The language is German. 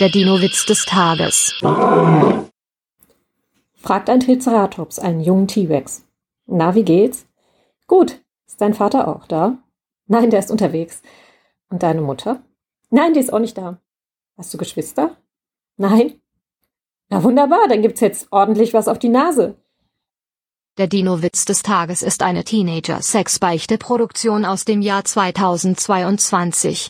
Der Dino-Witz des Tages. Fragt ein Triceratops einen jungen T-Rex. Na, wie geht's? Gut. Ist dein Vater auch da? Nein, der ist unterwegs. Und deine Mutter? Nein, die ist auch nicht da. Hast du Geschwister? Nein. Na wunderbar, dann gibt's jetzt ordentlich was auf die Nase. Der Dino-Witz des Tages ist eine Teenager-Sex-Beichte-Produktion aus dem Jahr 2022.